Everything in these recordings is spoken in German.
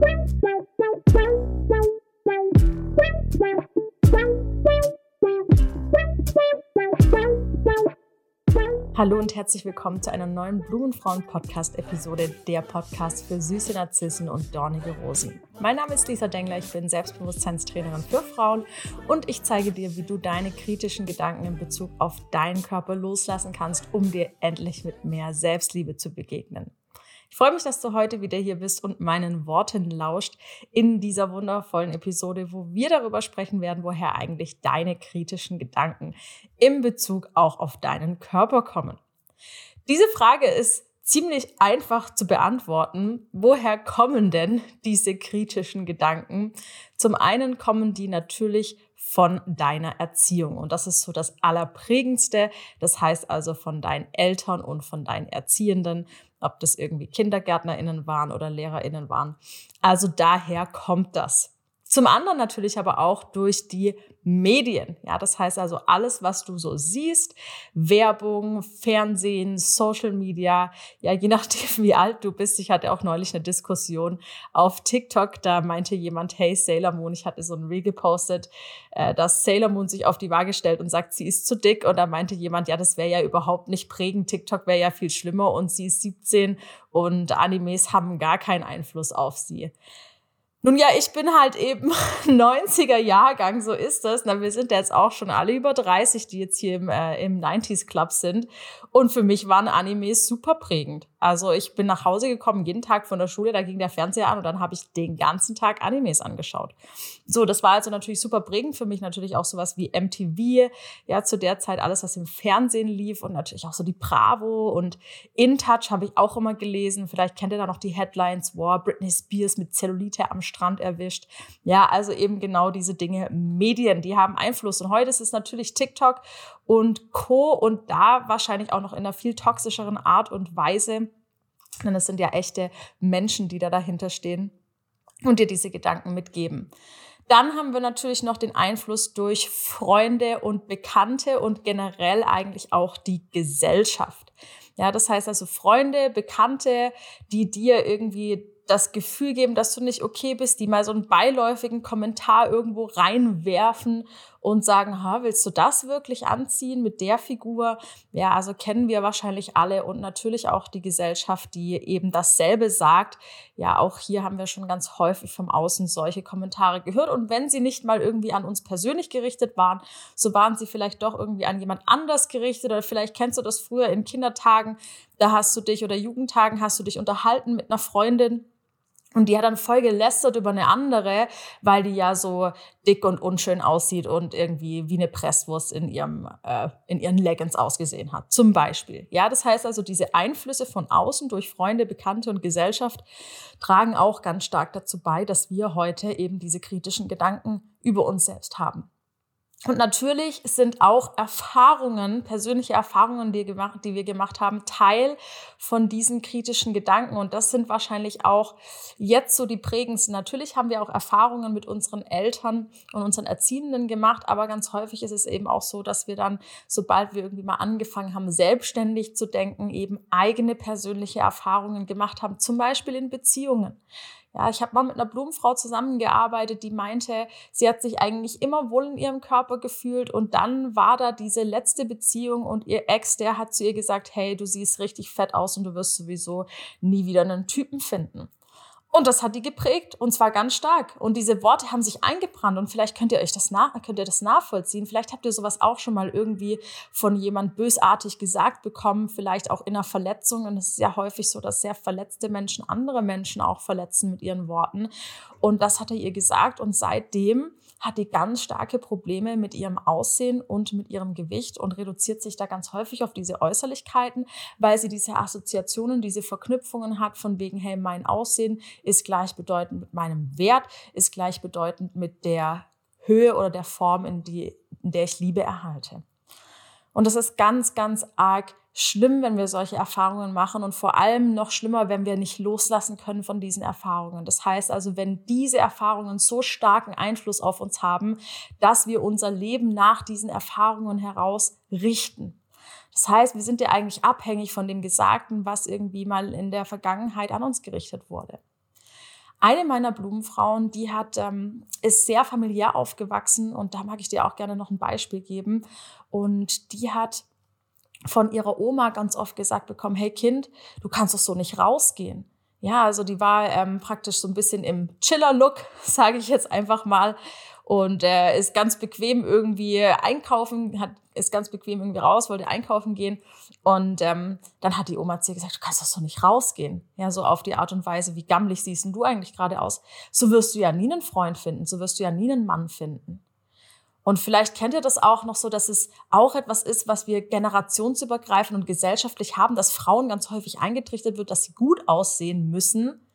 Thank you. Hallo und herzlich willkommen zu einer neuen Blumenfrauen-Podcast-Episode, der Podcast für süße Narzissen und dornige Rosen. Mein Name ist Lisa Dengler, ich bin Selbstbewusstseinstrainerin für Frauen und ich zeige dir, wie du deine kritischen Gedanken in Bezug auf deinen Körper loslassen kannst, um dir endlich mit mehr Selbstliebe zu begegnen. Ich freue mich, dass du heute wieder hier bist und meinen Worten lauscht in dieser wundervollen Episode, wo wir darüber sprechen werden, woher eigentlich deine kritischen Gedanken in Bezug auch auf deinen Körper kommen. Diese Frage ist ziemlich einfach zu beantworten. Woher kommen denn diese kritischen Gedanken? Zum einen kommen die natürlich von deiner Erziehung. Und das ist so das Allerprägendste. Das heißt also von deinen Eltern und von deinen Erziehenden ob das irgendwie KindergärtnerInnen waren oder LehrerInnen waren. Also daher kommt das. Zum anderen natürlich aber auch durch die Medien. Ja, das heißt also alles, was du so siehst, Werbung, Fernsehen, Social Media, ja, je nachdem, wie alt du bist. Ich hatte auch neulich eine Diskussion auf TikTok, da meinte jemand, hey, Sailor Moon, ich hatte so ein Reel gepostet, äh, dass Sailor Moon sich auf die Waage stellt und sagt, sie ist zu dick. Und da meinte jemand, ja, das wäre ja überhaupt nicht prägend. TikTok wäre ja viel schlimmer und sie ist 17 und Animes haben gar keinen Einfluss auf sie. Nun ja, ich bin halt eben 90er Jahrgang, so ist das. Na, wir sind jetzt auch schon alle über 30, die jetzt hier im, äh, im 90s Club sind. Und für mich waren Animes super prägend. Also ich bin nach Hause gekommen, jeden Tag von der Schule, da ging der Fernseher an und dann habe ich den ganzen Tag Animes angeschaut. So, das war also natürlich super prägend für mich, natürlich auch sowas wie MTV, ja, zu der Zeit alles, was im Fernsehen lief und natürlich auch so die Bravo und In Touch habe ich auch immer gelesen. Vielleicht kennt ihr da noch die Headlines, wow, Britney Spears mit Zellulite am Strand erwischt. Ja, also eben genau diese Dinge. Medien, die haben Einfluss. Und heute ist es natürlich TikTok und Co. Und da wahrscheinlich auch noch in einer viel toxischeren Art und Weise. Denn es sind ja echte Menschen, die da dahinter stehen und dir diese Gedanken mitgeben. Dann haben wir natürlich noch den Einfluss durch Freunde und Bekannte und generell eigentlich auch die Gesellschaft. Ja, das heißt also Freunde, Bekannte, die dir irgendwie das Gefühl geben, dass du nicht okay bist, die mal so einen beiläufigen Kommentar irgendwo reinwerfen und sagen, ha, willst du das wirklich anziehen mit der Figur? Ja, also kennen wir wahrscheinlich alle und natürlich auch die Gesellschaft, die eben dasselbe sagt. Ja, auch hier haben wir schon ganz häufig vom Außen solche Kommentare gehört und wenn sie nicht mal irgendwie an uns persönlich gerichtet waren, so waren sie vielleicht doch irgendwie an jemand anders gerichtet oder vielleicht kennst du das früher in Kindertagen, da hast du dich oder Jugendtagen hast du dich unterhalten mit einer Freundin und die hat dann voll gelästert über eine andere, weil die ja so dick und unschön aussieht und irgendwie wie eine Presswurst in ihrem äh, in ihren Leggings ausgesehen hat, zum Beispiel. Ja, das heißt also, diese Einflüsse von außen durch Freunde, Bekannte und Gesellschaft tragen auch ganz stark dazu bei, dass wir heute eben diese kritischen Gedanken über uns selbst haben. Und natürlich sind auch Erfahrungen, persönliche Erfahrungen, die, gemacht, die wir gemacht haben, Teil von diesen kritischen Gedanken. Und das sind wahrscheinlich auch jetzt so die prägendsten. Natürlich haben wir auch Erfahrungen mit unseren Eltern und unseren Erziehenden gemacht, aber ganz häufig ist es eben auch so, dass wir dann, sobald wir irgendwie mal angefangen haben, selbstständig zu denken, eben eigene persönliche Erfahrungen gemacht haben, zum Beispiel in Beziehungen. Ja, ich habe mal mit einer Blumenfrau zusammengearbeitet, die meinte, sie hat sich eigentlich immer wohl in ihrem Körper gefühlt und dann war da diese letzte Beziehung und ihr Ex, der hat zu ihr gesagt, hey, du siehst richtig fett aus und du wirst sowieso nie wieder einen Typen finden. Und das hat die geprägt und zwar ganz stark. Und diese Worte haben sich eingebrannt und vielleicht könnt ihr euch das nach, könnt ihr das nachvollziehen. Vielleicht habt ihr sowas auch schon mal irgendwie von jemand bösartig gesagt bekommen, vielleicht auch in einer Verletzung. Und es ist ja häufig so, dass sehr verletzte Menschen andere Menschen auch verletzen mit ihren Worten. Und das hat er ihr gesagt und seitdem hat die ganz starke Probleme mit ihrem Aussehen und mit ihrem Gewicht und reduziert sich da ganz häufig auf diese Äußerlichkeiten, weil sie diese Assoziationen, diese Verknüpfungen hat von wegen, hey, mein Aussehen ist gleichbedeutend mit meinem Wert, ist gleichbedeutend mit der Höhe oder der Form, in, die, in der ich Liebe erhalte. Und das ist ganz, ganz arg schlimm, wenn wir solche Erfahrungen machen und vor allem noch schlimmer, wenn wir nicht loslassen können von diesen Erfahrungen. Das heißt also, wenn diese Erfahrungen so starken Einfluss auf uns haben, dass wir unser Leben nach diesen Erfahrungen heraus richten. Das heißt, wir sind ja eigentlich abhängig von dem Gesagten, was irgendwie mal in der Vergangenheit an uns gerichtet wurde. Eine meiner Blumenfrauen, die hat, ähm, ist sehr familiär aufgewachsen und da mag ich dir auch gerne noch ein Beispiel geben. Und die hat von ihrer Oma ganz oft gesagt bekommen, hey Kind, du kannst doch so nicht rausgehen. Ja, also die war ähm, praktisch so ein bisschen im Chiller-Look, sage ich jetzt einfach mal und er ist ganz bequem irgendwie einkaufen, hat, ist ganz bequem irgendwie raus, wollte einkaufen gehen. Und ähm, dann hat die Oma zu ihr gesagt, du kannst doch so nicht rausgehen. Ja, so auf die Art und Weise, wie gammelig siehst du eigentlich gerade aus? So wirst du ja nie einen Freund finden, so wirst du ja nie einen Mann finden. Und vielleicht kennt ihr das auch noch so, dass es auch etwas ist, was wir generationsübergreifend und gesellschaftlich haben, dass Frauen ganz häufig eingetrichtert wird, dass sie gut aussehen müssen,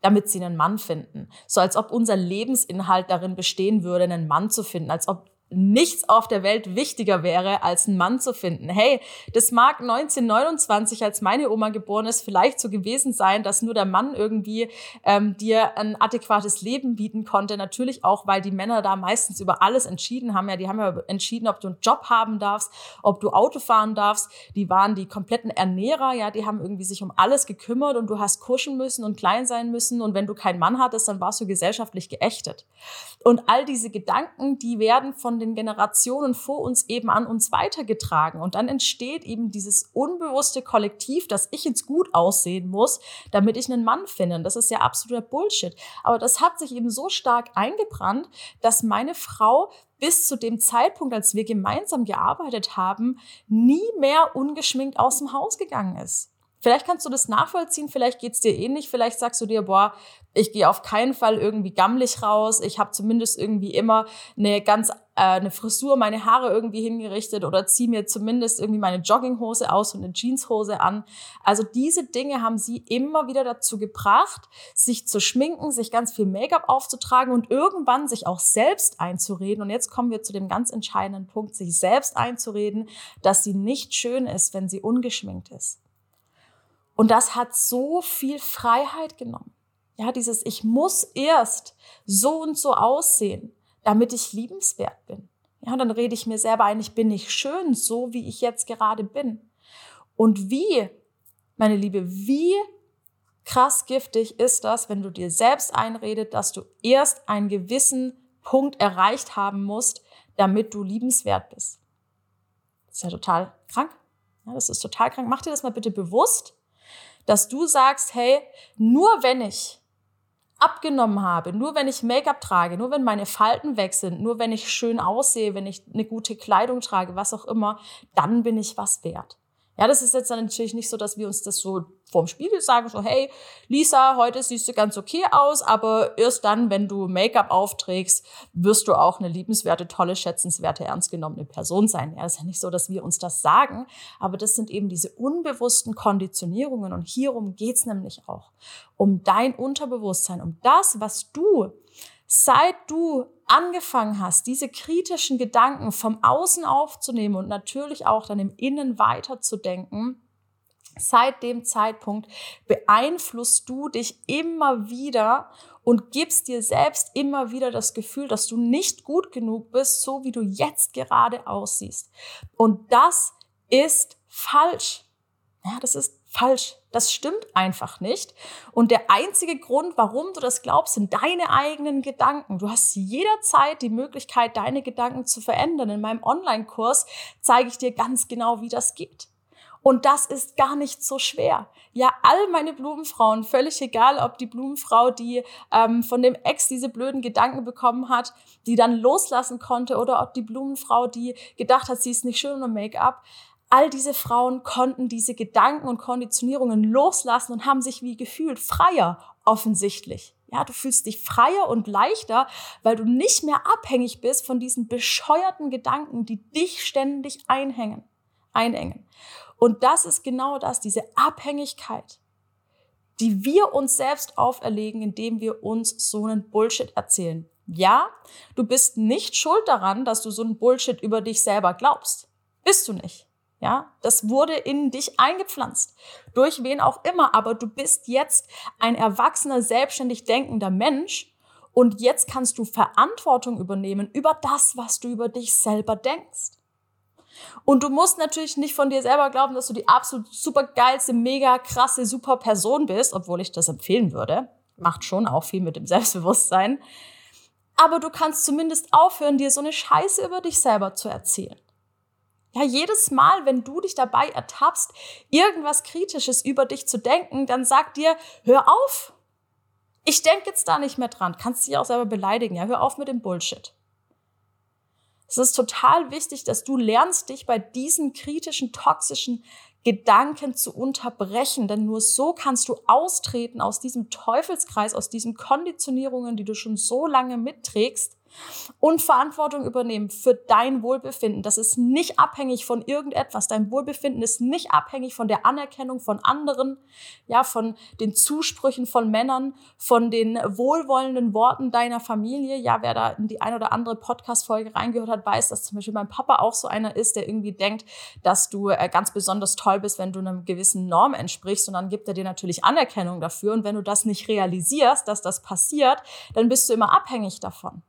damit sie einen Mann finden. So als ob unser Lebensinhalt darin bestehen würde, einen Mann zu finden, als ob nichts auf der Welt wichtiger wäre, als einen Mann zu finden. Hey, das mag 1929, als meine Oma geboren ist, vielleicht so gewesen sein, dass nur der Mann irgendwie ähm, dir ein adäquates Leben bieten konnte. Natürlich auch, weil die Männer da meistens über alles entschieden haben. Ja, die haben ja entschieden, ob du einen Job haben darfst, ob du Auto fahren darfst. Die waren die kompletten Ernährer. Ja, die haben irgendwie sich um alles gekümmert und du hast kuschen müssen und klein sein müssen. Und wenn du keinen Mann hattest, dann warst du gesellschaftlich geächtet. Und all diese Gedanken, die werden von den Generationen vor uns eben an uns weitergetragen. Und dann entsteht eben dieses unbewusste Kollektiv, dass ich jetzt gut aussehen muss, damit ich einen Mann finde. Das ist ja absoluter Bullshit. Aber das hat sich eben so stark eingebrannt, dass meine Frau bis zu dem Zeitpunkt, als wir gemeinsam gearbeitet haben, nie mehr ungeschminkt aus dem Haus gegangen ist. Vielleicht kannst du das nachvollziehen, vielleicht geht's dir ähnlich, vielleicht sagst du dir, boah, ich gehe auf keinen Fall irgendwie gammelig raus, ich habe zumindest irgendwie immer eine ganz äh, eine Frisur, meine Haare irgendwie hingerichtet oder ziehe mir zumindest irgendwie meine Jogginghose aus und eine Jeanshose an. Also diese Dinge haben sie immer wieder dazu gebracht, sich zu schminken, sich ganz viel Make-up aufzutragen und irgendwann sich auch selbst einzureden. Und jetzt kommen wir zu dem ganz entscheidenden Punkt, sich selbst einzureden, dass sie nicht schön ist, wenn sie ungeschminkt ist. Und das hat so viel Freiheit genommen. Ja, dieses, ich muss erst so und so aussehen, damit ich liebenswert bin. Ja, und dann rede ich mir selber ein, ich bin nicht schön, so wie ich jetzt gerade bin. Und wie, meine Liebe, wie krass giftig ist das, wenn du dir selbst einredet, dass du erst einen gewissen Punkt erreicht haben musst, damit du liebenswert bist. Das ist ja total krank. Ja, das ist total krank. Mach dir das mal bitte bewusst dass du sagst, hey, nur wenn ich abgenommen habe, nur wenn ich Make-up trage, nur wenn meine Falten weg sind, nur wenn ich schön aussehe, wenn ich eine gute Kleidung trage, was auch immer, dann bin ich was wert. Ja, das ist jetzt dann natürlich nicht so, dass wir uns das so vorm Spiegel sagen, so, hey, Lisa, heute siehst du ganz okay aus, aber erst dann, wenn du Make-up aufträgst, wirst du auch eine liebenswerte, tolle, schätzenswerte, ernst genommene Person sein. Ja, ist ja nicht so, dass wir uns das sagen, aber das sind eben diese unbewussten Konditionierungen und hierum geht's nämlich auch. Um dein Unterbewusstsein, um das, was du seit du angefangen hast, diese kritischen Gedanken vom Außen aufzunehmen und natürlich auch dann im Innen weiterzudenken, seit dem Zeitpunkt beeinflusst du dich immer wieder und gibst dir selbst immer wieder das Gefühl, dass du nicht gut genug bist, so wie du jetzt gerade aussiehst. Und das ist falsch. Ja, das ist falsch. Das stimmt einfach nicht. Und der einzige Grund, warum du das glaubst, sind deine eigenen Gedanken. Du hast jederzeit die Möglichkeit, deine Gedanken zu verändern. In meinem Online-Kurs zeige ich dir ganz genau, wie das geht. Und das ist gar nicht so schwer. Ja, all meine Blumenfrauen, völlig egal, ob die Blumenfrau, die ähm, von dem Ex diese blöden Gedanken bekommen hat, die dann loslassen konnte, oder ob die Blumenfrau, die gedacht hat, sie ist nicht schön ohne Make-up. All diese Frauen konnten diese Gedanken und Konditionierungen loslassen und haben sich wie gefühlt freier, offensichtlich. Ja, du fühlst dich freier und leichter, weil du nicht mehr abhängig bist von diesen bescheuerten Gedanken, die dich ständig einhängen, einengen. Und das ist genau das, diese Abhängigkeit, die wir uns selbst auferlegen, indem wir uns so einen Bullshit erzählen. Ja, du bist nicht schuld daran, dass du so einen Bullshit über dich selber glaubst. Bist du nicht. Ja, das wurde in dich eingepflanzt. Durch wen auch immer. Aber du bist jetzt ein erwachsener, selbstständig denkender Mensch. Und jetzt kannst du Verantwortung übernehmen über das, was du über dich selber denkst. Und du musst natürlich nicht von dir selber glauben, dass du die absolut super geilste, mega krasse, super Person bist, obwohl ich das empfehlen würde. Macht schon auch viel mit dem Selbstbewusstsein. Aber du kannst zumindest aufhören, dir so eine Scheiße über dich selber zu erzählen. Ja, jedes Mal, wenn du dich dabei ertappst, irgendwas Kritisches über dich zu denken, dann sag dir, hör auf. Ich denke jetzt da nicht mehr dran. Kannst dich auch selber beleidigen. Ja, hör auf mit dem Bullshit. Es ist total wichtig, dass du lernst, dich bei diesen kritischen, toxischen Gedanken zu unterbrechen, denn nur so kannst du austreten aus diesem Teufelskreis, aus diesen Konditionierungen, die du schon so lange mitträgst und Verantwortung übernehmen für dein Wohlbefinden. Das ist nicht abhängig von irgendetwas. Dein Wohlbefinden ist nicht abhängig von der Anerkennung von anderen, ja, von den Zusprüchen von Männern, von den wohlwollenden Worten deiner Familie. Ja, wer da in die ein oder andere Podcast-Folge reingehört hat, weiß, dass zum Beispiel mein Papa auch so einer ist, der irgendwie denkt, dass du äh, ganz besonders toll bist, wenn du einer gewissen Norm entsprichst. Und dann gibt er dir natürlich Anerkennung dafür. Und wenn du das nicht realisierst, dass das passiert, dann bist du immer abhängig davon.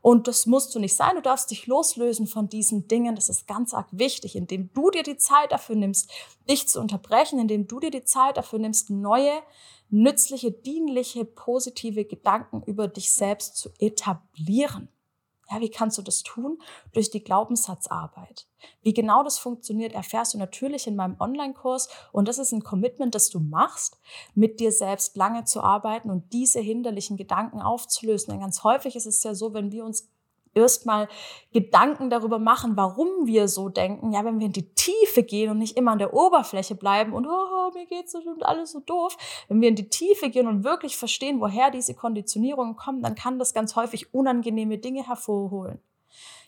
Und das musst du nicht sein. Du darfst dich loslösen von diesen Dingen. Das ist ganz arg wichtig, indem du dir die Zeit dafür nimmst, dich zu unterbrechen, indem du dir die Zeit dafür nimmst, neue, nützliche, dienliche, positive Gedanken über dich selbst zu etablieren. Ja, wie kannst du das tun? Durch die Glaubenssatzarbeit. Wie genau das funktioniert, erfährst du natürlich in meinem Online-Kurs. Und das ist ein Commitment, das du machst, mit dir selbst lange zu arbeiten und diese hinderlichen Gedanken aufzulösen. Denn ganz häufig ist es ja so, wenn wir uns erstmal Gedanken darüber machen, warum wir so denken. Ja, wenn wir in die Tiefe gehen und nicht immer an der Oberfläche bleiben und oh, mir geht's und alles so doof. Wenn wir in die Tiefe gehen und wirklich verstehen, woher diese Konditionierungen kommen, dann kann das ganz häufig unangenehme Dinge hervorholen.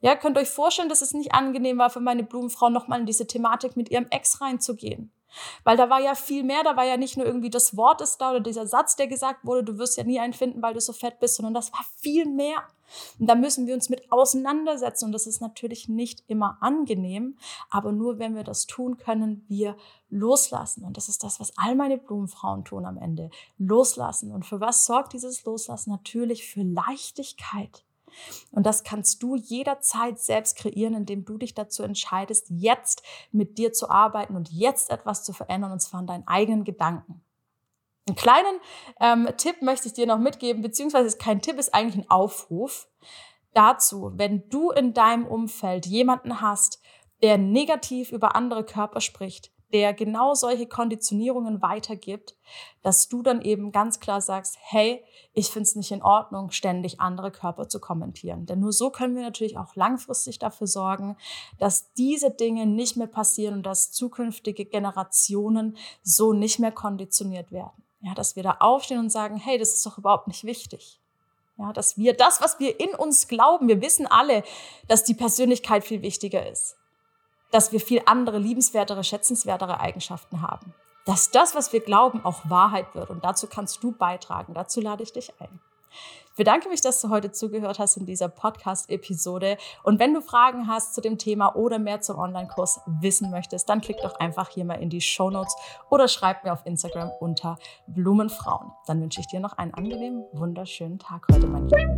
Ja, könnt euch vorstellen, dass es nicht angenehm war für meine Blumenfrau, nochmal in diese Thematik mit ihrem Ex reinzugehen. Weil da war ja viel mehr, da war ja nicht nur irgendwie das Wort ist da oder dieser Satz, der gesagt wurde, du wirst ja nie einen finden, weil du so fett bist, sondern das war viel mehr. Und da müssen wir uns mit auseinandersetzen und das ist natürlich nicht immer angenehm, aber nur wenn wir das tun, können wir loslassen. Und das ist das, was all meine Blumenfrauen tun am Ende. Loslassen. Und für was sorgt dieses Loslassen? Natürlich für Leichtigkeit. Und das kannst du jederzeit selbst kreieren, indem du dich dazu entscheidest, jetzt mit dir zu arbeiten und jetzt etwas zu verändern, und zwar in deinen eigenen Gedanken. Einen kleinen ähm, Tipp möchte ich dir noch mitgeben, beziehungsweise ist kein Tipp, ist eigentlich ein Aufruf dazu, wenn du in deinem Umfeld jemanden hast, der negativ über andere Körper spricht, der genau solche Konditionierungen weitergibt, dass du dann eben ganz klar sagst, hey, ich finde es nicht in Ordnung, ständig andere Körper zu kommentieren. Denn nur so können wir natürlich auch langfristig dafür sorgen, dass diese Dinge nicht mehr passieren und dass zukünftige Generationen so nicht mehr konditioniert werden. Ja, dass wir da aufstehen und sagen, hey, das ist doch überhaupt nicht wichtig. Ja, dass wir das, was wir in uns glauben, wir wissen alle, dass die Persönlichkeit viel wichtiger ist dass wir viel andere, liebenswertere, schätzenswertere Eigenschaften haben. Dass das, was wir glauben, auch Wahrheit wird. Und dazu kannst du beitragen. Dazu lade ich dich ein. Ich bedanke mich, dass du heute zugehört hast in dieser Podcast-Episode. Und wenn du Fragen hast zu dem Thema oder mehr zum Online-Kurs wissen möchtest, dann klick doch einfach hier mal in die Show Notes oder schreib mir auf Instagram unter Blumenfrauen. Dann wünsche ich dir noch einen angenehmen, wunderschönen Tag heute, mein Lieben.